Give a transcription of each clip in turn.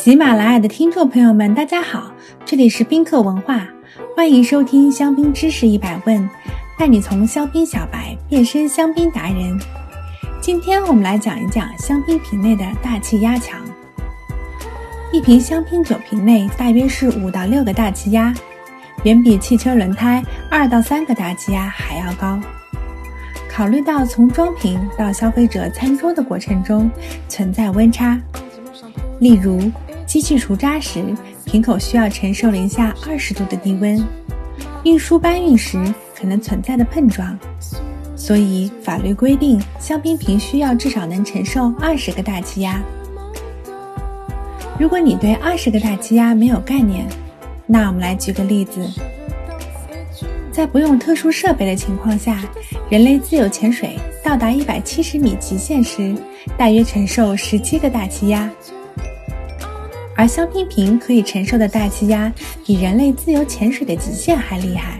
喜马拉雅的听众朋友们，大家好，这里是宾客文化，欢迎收听香槟知识一百问，带你从香槟小白变身香槟达人。今天我们来讲一讲香槟瓶内的大气压强。一瓶香槟酒瓶内大约是五到六个大气压，远比汽车轮胎二到三个大气压还要高。考虑到从装瓶到消费者餐桌的过程中存在温差，例如机器除渣时，瓶口需要承受零下二十度的低温；运输搬运时可能存在的碰撞，所以法律规定香槟瓶需要至少能承受二十个大气压。如果你对二十个大气压没有概念，那我们来举个例子。在不用特殊设备的情况下，人类自由潜水到达一百七十米极限时，大约承受十七个大气压。而香槟瓶可以承受的大气压比人类自由潜水的极限还厉害，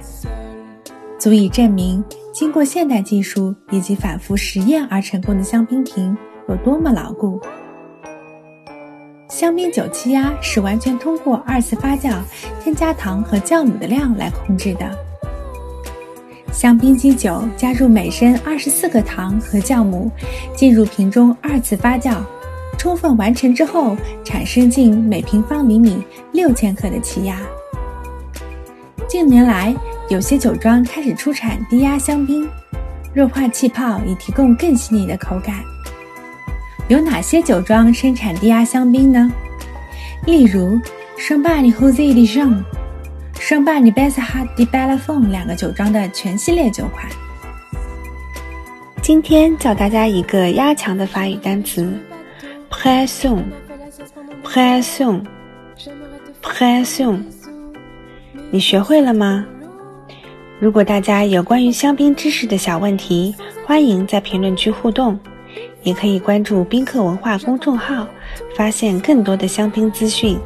足以证明经过现代技术以及反复实验而成功的香槟瓶有多么牢固。香槟酒气压是完全通过二次发酵添加糖和酵母的量来控制的。香槟基酒加入每升二十四克糖和酵母，进入瓶中二次发酵，充分完成之后，产生近每平方厘米六千克的气压。近年来，有些酒庄开始出产低压香槟，弱化气泡以提供更细腻的口感。有哪些酒庄生产低压香槟呢？例如圣巴尼 Jose de Jean。圣巴尼贝斯哈迪贝拉凤两个酒庄的全系列酒款。今天教大家一个压强的法语单词，pression，pression，pression。你学会了吗？如果大家有关于香槟知识的小问题，欢迎在评论区互动，也可以关注宾客文化公众号，发现更多的香槟资讯。